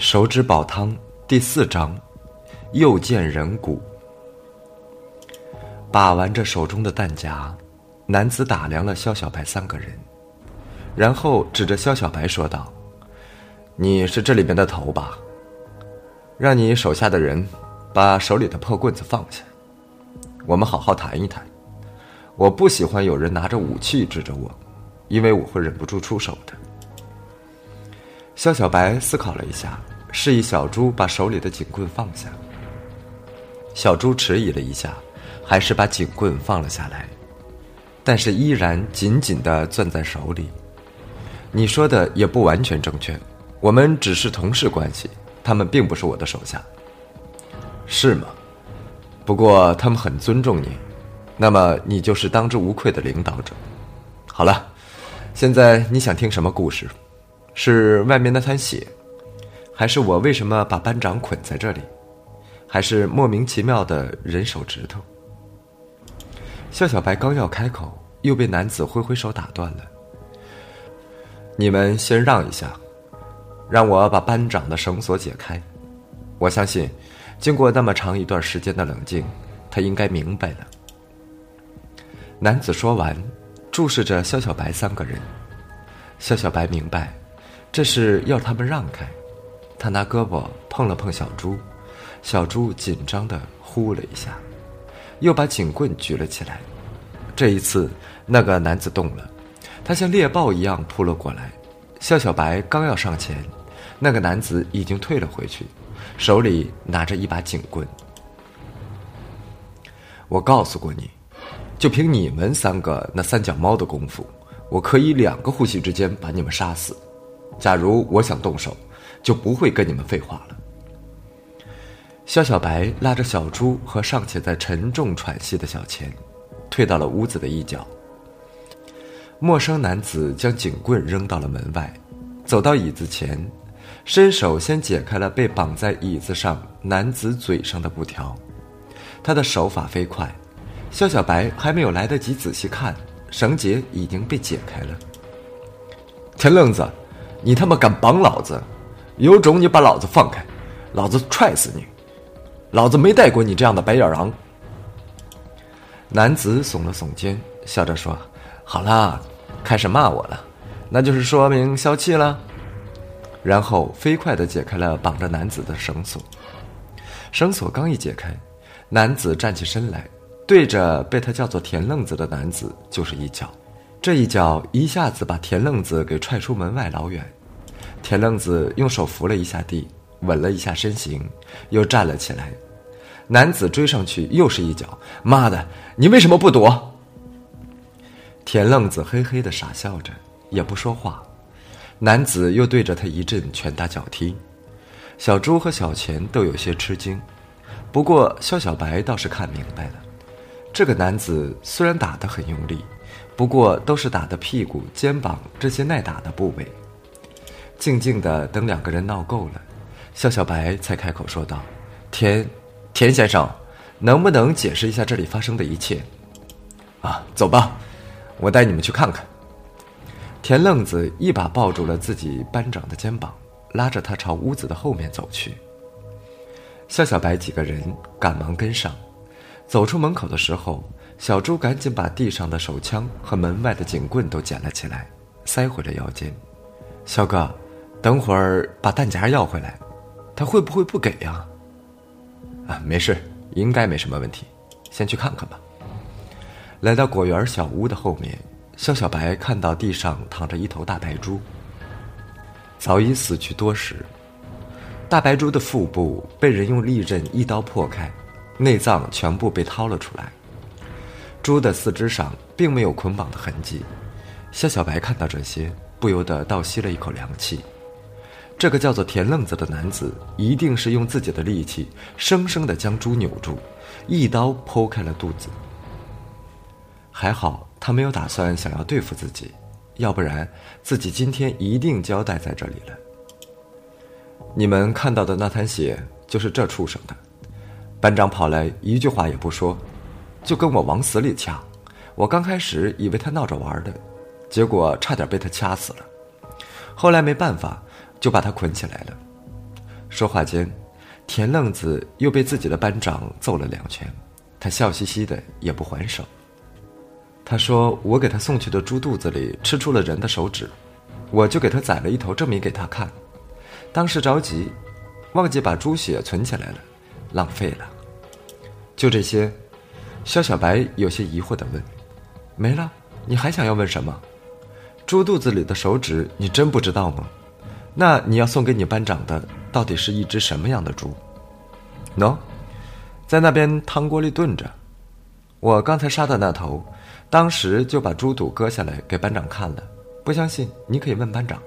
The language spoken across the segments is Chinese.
手指煲汤第四章，又见人骨。把玩着手中的弹夹，男子打量了肖小白三个人，然后指着肖小白说道：“你是这里面的头吧？让你手下的人把手里的破棍子放下，我们好好谈一谈。我不喜欢有人拿着武器指着我，因为我会忍不住出手的。”肖小白思考了一下，示意小猪把手里的警棍放下。小猪迟疑了一下，还是把警棍放了下来，但是依然紧紧的攥在手里。你说的也不完全正确，我们只是同事关系，他们并不是我的手下。是吗？不过他们很尊重你，那么你就是当之无愧的领导者。好了，现在你想听什么故事？是外面那滩血，还是我为什么把班长捆在这里，还是莫名其妙的人手指头？肖小白刚要开口，又被男子挥挥手打断了。你们先让一下，让我把班长的绳索解开。我相信，经过那么长一段时间的冷静，他应该明白了。男子说完，注视着肖小白三个人。肖小白明白。这是要他们让开，他拿胳膊碰了碰小猪，小猪紧张的呼了一下，又把警棍举了起来。这一次，那个男子动了，他像猎豹一样扑了过来。肖小白刚要上前，那个男子已经退了回去，手里拿着一把警棍。我告诉过你，就凭你们三个那三脚猫的功夫，我可以两个呼吸之间把你们杀死。假如我想动手，就不会跟你们废话了。肖小白拉着小猪和尚且在沉重喘息的小钱，退到了屋子的一角。陌生男子将警棍扔到了门外，走到椅子前，伸手先解开了被绑在椅子上男子嘴上的布条。他的手法飞快，肖小白还没有来得及仔细看，绳结已经被解开了。田愣子。你他妈敢绑老子，有种你把老子放开，老子踹死你！老子没带过你这样的白眼狼。男子耸了耸肩，笑着说：“好啦，开始骂我了，那就是说明消气了。”然后飞快的解开了绑着男子的绳索。绳索刚一解开，男子站起身来，对着被他叫做田愣子的男子就是一脚。这一脚一下子把田愣子给踹出门外老远，田愣子用手扶了一下地，稳了一下身形，又站了起来。男子追上去又是一脚，妈的，你为什么不躲？田愣子嘿嘿的傻笑着，也不说话。男子又对着他一阵拳打脚踢，小猪和小钱都有些吃惊，不过肖小白倒是看明白了，这个男子虽然打得很用力。不过都是打的屁股、肩膀这些耐打的部位。静静的等两个人闹够了，笑笑白才开口说道：“田，田先生，能不能解释一下这里发生的一切？”啊，走吧，我带你们去看看。田愣子一把抱住了自己班长的肩膀，拉着他朝屋子的后面走去。笑笑白几个人赶忙跟上，走出门口的时候。小猪赶紧把地上的手枪和门外的警棍都捡了起来，塞回了腰间。小哥，等会儿把弹夹要回来，他会不会不给呀？啊，没事，应该没什么问题，先去看看吧。来到果园小屋的后面，肖小白看到地上躺着一头大白猪，早已死去多时。大白猪的腹部被人用利刃一刀破开，内脏全部被掏了出来。猪的四肢上并没有捆绑的痕迹，夏小白看到这些，不由得倒吸了一口凉气。这个叫做田愣子的男子，一定是用自己的力气，生生的将猪扭住，一刀剖开了肚子。还好他没有打算想要对付自己，要不然自己今天一定交代在这里了。你们看到的那滩血，就是这畜生的。班长跑来，一句话也不说。就跟我往死里掐，我刚开始以为他闹着玩的，结果差点被他掐死了。后来没办法，就把他捆起来了。说话间，田愣子又被自己的班长揍了两拳，他笑嘻嘻的也不还手。他说：“我给他送去的猪肚子里吃出了人的手指，我就给他宰了一头，证明给他看。当时着急，忘记把猪血存起来了，浪费了。就这些。”肖小白有些疑惑的问：“没了？你还想要问什么？猪肚子里的手指，你真不知道吗？那你要送给你班长的，到底是一只什么样的猪？喏，在那边汤锅里炖着。我刚才杀的那头，当时就把猪肚割下来给班长看了。不相信，你可以问班长。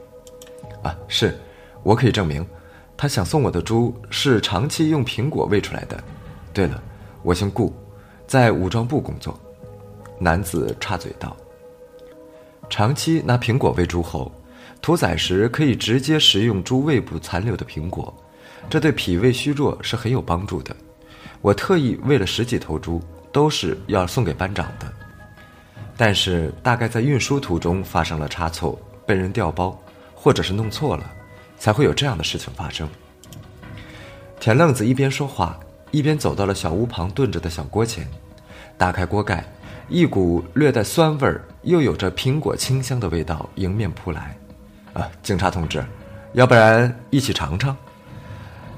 啊，是，我可以证明，他想送我的猪是长期用苹果喂出来的。对了，我姓顾。”在武装部工作，男子插嘴道：“长期拿苹果喂猪后，屠宰时可以直接食用猪胃部残留的苹果，这对脾胃虚弱是很有帮助的。我特意喂了十几头猪，都是要送给班长的。但是大概在运输途中发生了差错，被人调包，或者是弄错了，才会有这样的事情发生。”田愣子一边说话，一边走到了小屋旁炖着的小锅前。打开锅盖，一股略带酸味儿又有着苹果清香的味道迎面扑来。啊，警察同志，要不然一起尝尝？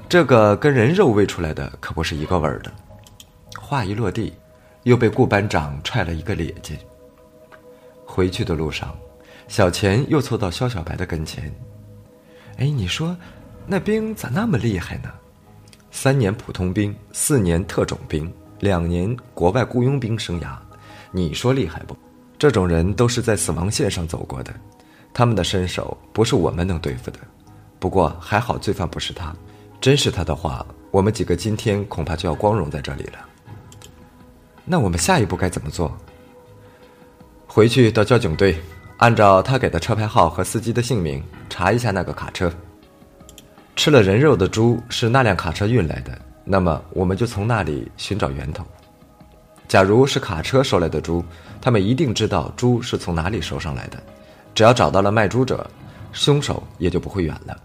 这个跟人肉喂出来的可不是一个味儿的。话一落地，又被顾班长踹了一个趔趄。回去的路上，小钱又凑到肖小白的跟前。哎，你说，那兵咋那么厉害呢？三年普通兵，四年特种兵。两年国外雇佣兵生涯，你说厉害不？这种人都是在死亡线上走过的，他们的身手不是我们能对付的。不过还好，罪犯不是他。真是他的话，我们几个今天恐怕就要光荣在这里了。那我们下一步该怎么做？回去到交警队，按照他给的车牌号和司机的姓名查一下那个卡车。吃了人肉的猪是那辆卡车运来的。那么，我们就从那里寻找源头。假如是卡车收来的猪，他们一定知道猪是从哪里收上来的。只要找到了卖猪者，凶手也就不会远了。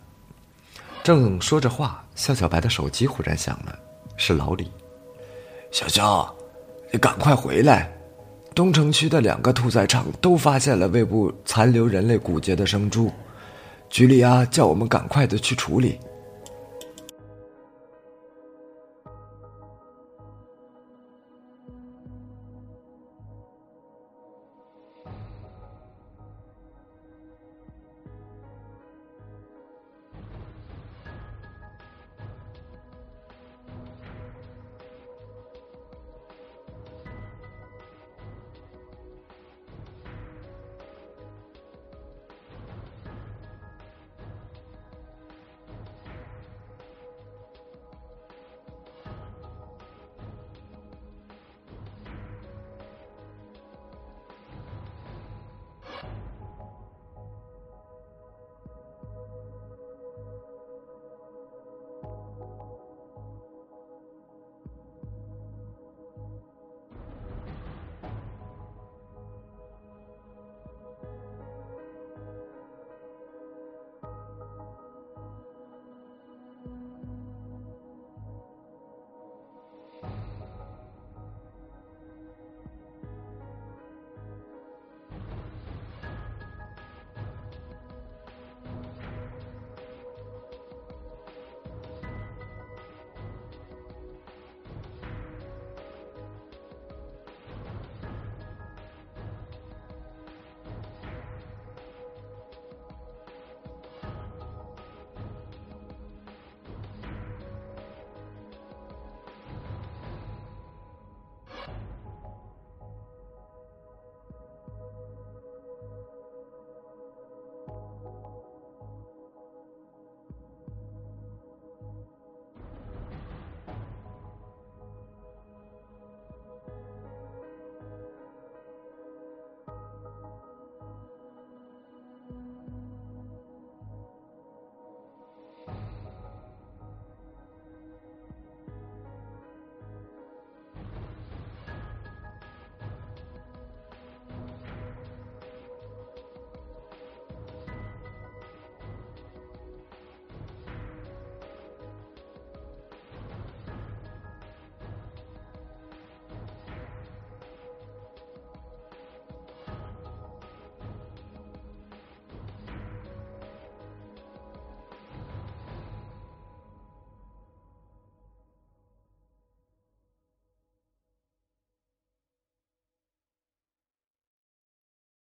正说着话，肖小白的手机忽然响了，是老李。小肖，你赶快回来！东城区的两个屠宰场都发现了胃部残留人类骨节的生猪，局里啊叫我们赶快的去处理。